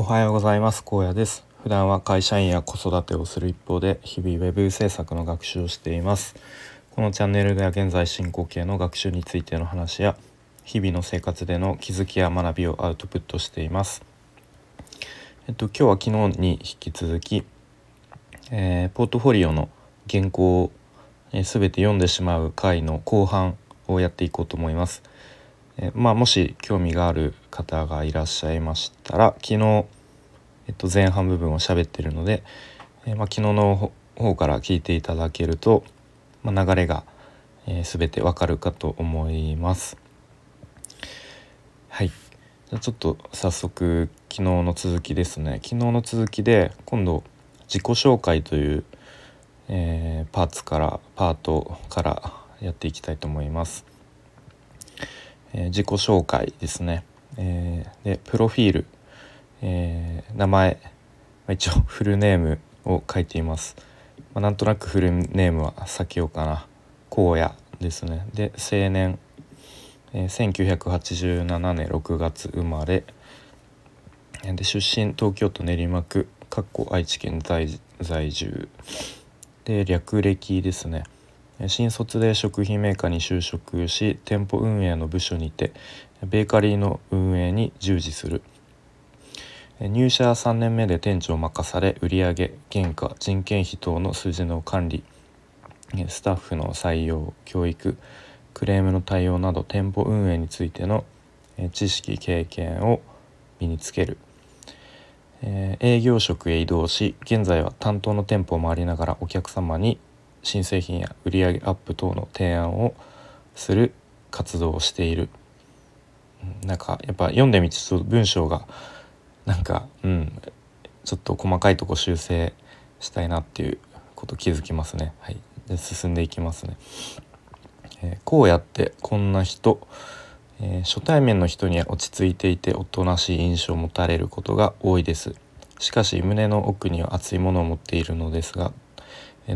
おはようございます。高野です。普段は会社員や子育てをする一方で日々ウェブ制作の学習をしています。このチャンネルでは現在進行形の学習についての話や日々の生活での気づきや学びをアウトプットしています。えっと今日は昨日に引き続き、えー、ポートフォリオの原稿を、えー、全て読んでしまう回の後半をやっていこうと思います。えまあ、もし興味がある方がいらっしゃいましたら昨日、えっと、前半部分を喋ってるので、えまあ、昨日の方から聞いていただけると、まあ、流れが、えー、全てわかるかと思います。はいじゃちょっと早速昨日の続きですね昨日の続きで今度自己紹介という、えー、パーツからパートからやっていきたいと思います。えー、自己紹介ですね、えー、でプロフィール、えー、名前、まあ、一応 フルネームを書いています、まあ、なんとなくフルネームは避けようかな。荒野ですね。で青年、えー、1987年6月生まれ。で出身東京都練馬区。かっこ愛知県在在住。で略歴ですね。新卒で食品メーカーに就職し店舗運営の部署にてベーカリーの運営に従事する。入社3年目で店長を任され売上原価人件費等の数字の管理スタッフの採用教育クレームの対応など店舗運営についての知識経験を身につける。営業職へ移動し現在は担当の店舗を回りながらお客様に新製品や売上アップ等の提案をする活動をしている。なんかやっぱ読んでみてちょっと文章がなんかうんちょっと細かいとこ修正したいなっていうこと気づきますね。はい。で進んでいきますね、えー、こうやってこんな人、えー、初対面の人には落ち着いていておとなしい印象を持たれることが多いです。しかし胸の奥には熱いものを持っているのですが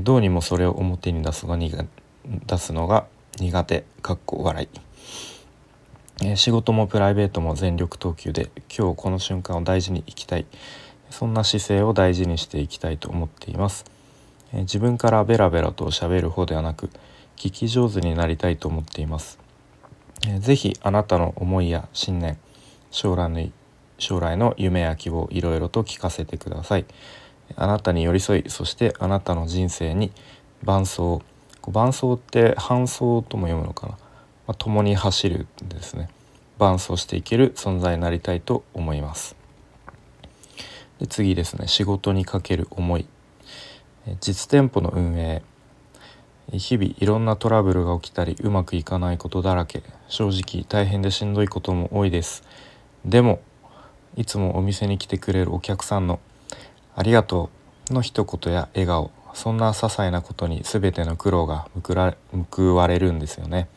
どうにもそれを表に出すが出すのが苦手かっこ笑い、え仕事もプライベートも全力投球で今日この瞬間を大事に生きたい。そんな姿勢を大事にしていきたいと思っています、え自分からベラベラと喋る方ではなく聞き上手になりたいと思っています、えー、ぜひあなたの思いや信念将来の将来の夢や希望いろいろと聞かせてください。あなたに寄り添いそしてあなたの人生に伴走伴走って伴走とも読むのかな、まあ、共に走るですね。伴走していける存在になりたいと思います。で次ですね。仕事にかける思い。実店舗の運営。日々いろんなトラブルが起きたりうまくいかないことだらけ。正直大変でしんどいことも多いです。でもいつもお店に来てくれるお客さんのありがとうの一言や笑顔。そんな些細なことに全ての苦労が報われるんですよね。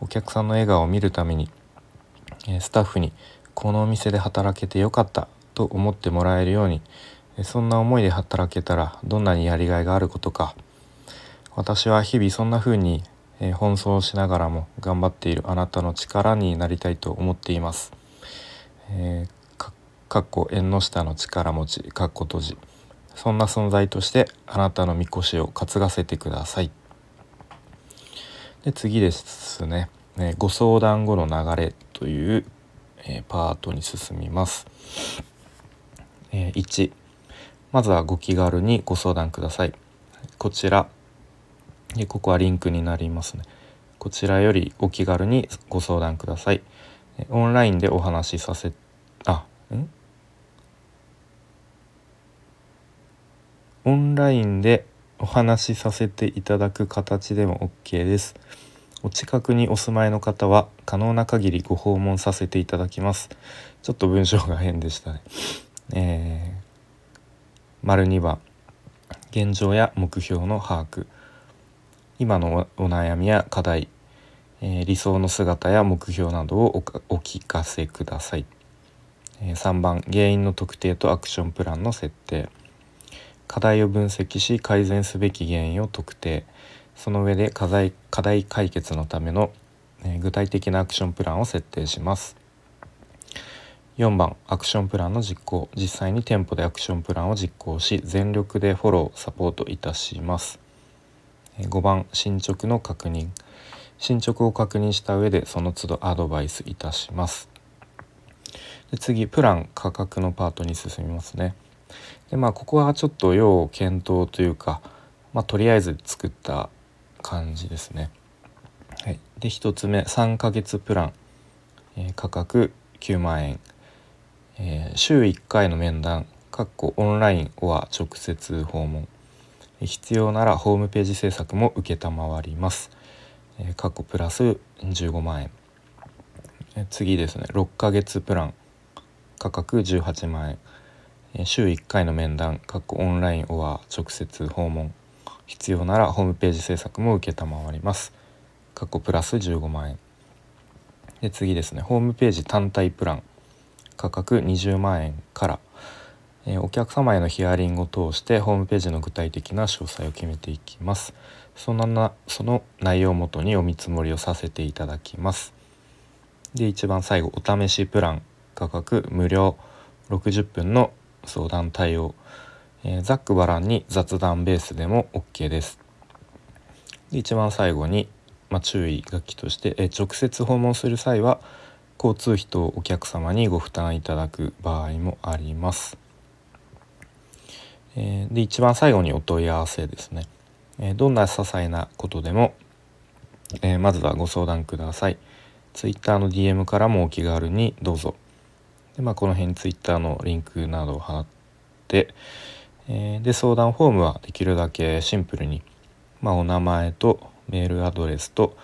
お客さんの笑顔を見るためにスタッフにこのお店で働けてよかったと思ってもらえるようにそんな思いで働けたらどんなにやりがいがあることか。私は日々そんな風に奔走しながらも頑張っているあなたの力になりたいと思っています。えーかっこ縁の下の力持ちかっこ閉じ。そんな存在としてあなたのみこしを担がせてください。で次ですね、えご相談後の流れという、えー、パートに進みます、えー、1まずはご気軽にご相談ください。こちら。でここはリンクになりますね。こちらよりお気軽にご相談ください。オンラインでお話しさせあん？オンラインでお話しさせていただく形でも OK です。お近くにお住まいの方は可能な限りご訪問させていただきます。ちょっと文章が変でしたね。えー、丸2番現状や目標の把握今のお悩みや課題、えー、理想の姿や目標などをお聞かせください。えー、3番原因の特定とアクションプランの設定課題を分析し改善すべき原因を特定。その上で課題課題解決のための、え具体的なアクションプランを設定します。4番アクションプランの実行。実際に店舗でアクションプランを実行し全力でフォローサポートいたします。5番進捗の確認。進捗を確認した上でその都度アドバイスいたします。で次プラン価格のパートに進みますね。でまあここはちょっと要検討というか、まあ、とりあえず作った感じですね。はい、で1つ目3ヶ月プラン、えー、価格9万円、えー、週1回の面談かっこオンラインは直接訪問。必要ならホームページ制作も承ります。えー、かっこプラス15万円、え次ですね。6ヶ月プラン。価格18万円。週1回の面談オンラインは直接訪問。必要ならホームページ制作も承ります。過去プラス15万円で次ですね。ホームページ単体プラン。価格20万円から、えー、お客様へのヒアリングを通してホームページの具体的な詳細を決めていきます。そのなその内容をもとにお見積もりをさせていただきます。で一番最後お試しプラン。価格無料。60分の相談対応、えー、ざっくばらんに雑談ベースでも OK です。で一番最後に、まあ、注意書きとして、えー、直接訪問する際は交通費とお客様にご負担いただく場合もあります。えー、で一番最後にお問い合わせですね。えー、どんな些細なことでも、えー、まずはご相談ください。Twitter の DM からもお気軽にどうぞ。で、まあ、この辺 Twitter のリンクなどを貼って、えー、で相談フォームはできるだけシンプルに、まあ、お名前とメールアドレスと、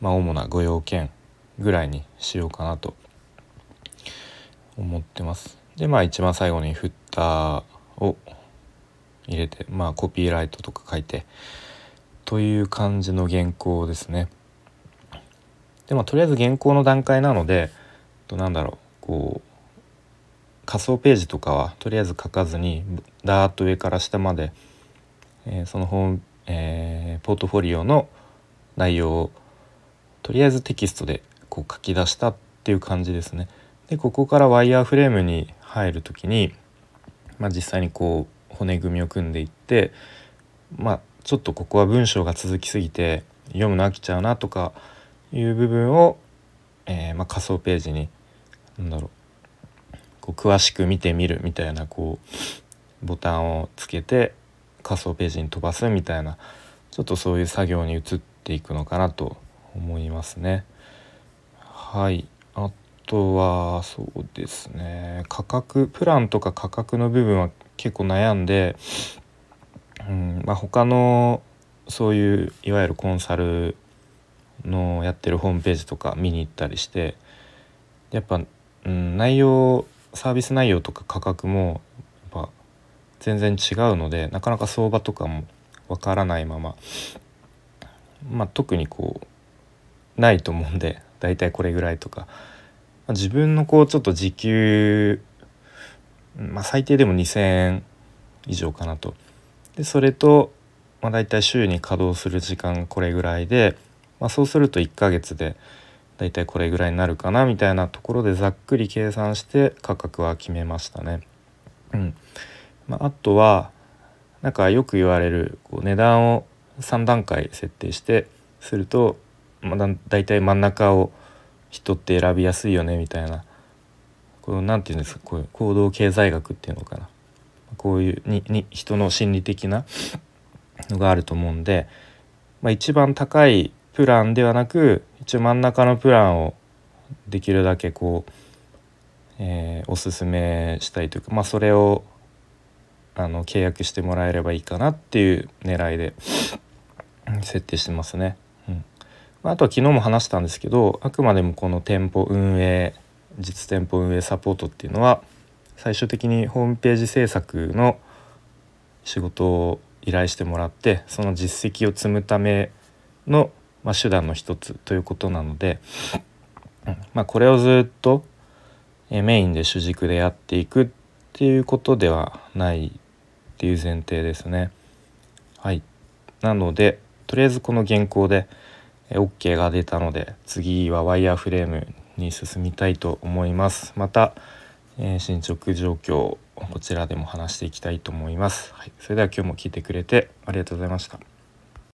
まあ、主なご用件ぐらいにしようかなと思ってます。でまあ一番最後にフッターを入れてまあコピーライトとか書いてという感じの原稿ですね。でまあとりあえず原稿の段階なのでとなんだろうこう仮想ページとかはとりあえず書かずにダーッと上から下まで、えー、その本、えー、ポートフォリオの内容をとりあえずテキストでこう書き出したっていう感じですね。でここからワイヤーフレームに入る時に、まあ、実際にこう骨組みを組んでいってまあちょっとここは文章が続きすぎて読むの飽きちゃうなとかいう部分を、えー、まあ、仮想ページに何だろうこう詳しく見てみるみたいなこうボタンをつけて仮想ページに飛ばすみたいなちょっとそういう作業に移っていくのかなと思いますね。はいあとはそうですね価格プランとか価格の部分は結構悩んで、うんまあ、他のそういういわゆるコンサルのやってるホームページとか見に行ったりしてやっぱ、うん、内容サービス内容とか価格もやっぱ全然違うのでなかなか相場とかもわからないまままあ特にこうないと思うんでだいたいこれぐらいとか、まあ、自分のこうちょっと時給まあ最低でも2,000円以上かなと。でそれと、まあ、大体週に稼働する時間これぐらいで、まあ、そうすると1ヶ月でだいたいこれぐらいになるかなみたいなところでざっくり計算して価格は決めましたね。うんまあ、あとはなんかよく言われるこう値段を3段階設定してすると、まあ、だだいたい真ん中を人って選びやすいよねみたいなこうなんて言うんですかこういう行動経済学っていうのかなこういうにに人の心理的なのがあると思うんで、まあ、一番高いプランではなく一応真ん中のプランをできるだけこう、えー、おすすめしたいというかまあそれをあの契約してもらえればいいかなっていう狙いで 設定してますね。うんあとは昨日も話したんですけどあくまでもこの店舗運営実店舗運営サポートっていうのは最終的にホームページ制作の仕事を依頼してもらってその実績を積むためのまあ、手段の一つということなので、まあ、これをずっとメインで主軸でやっていくっていうことではないっていう前提ですね。はい、なのでとりあえずこの原稿で OK が出たので次はワイヤーフレームに進みたいと思います。また、えー、進捗状況こちらでも話していきたいと思います、はい、それでは今日も聞いてくれてありがとうございました。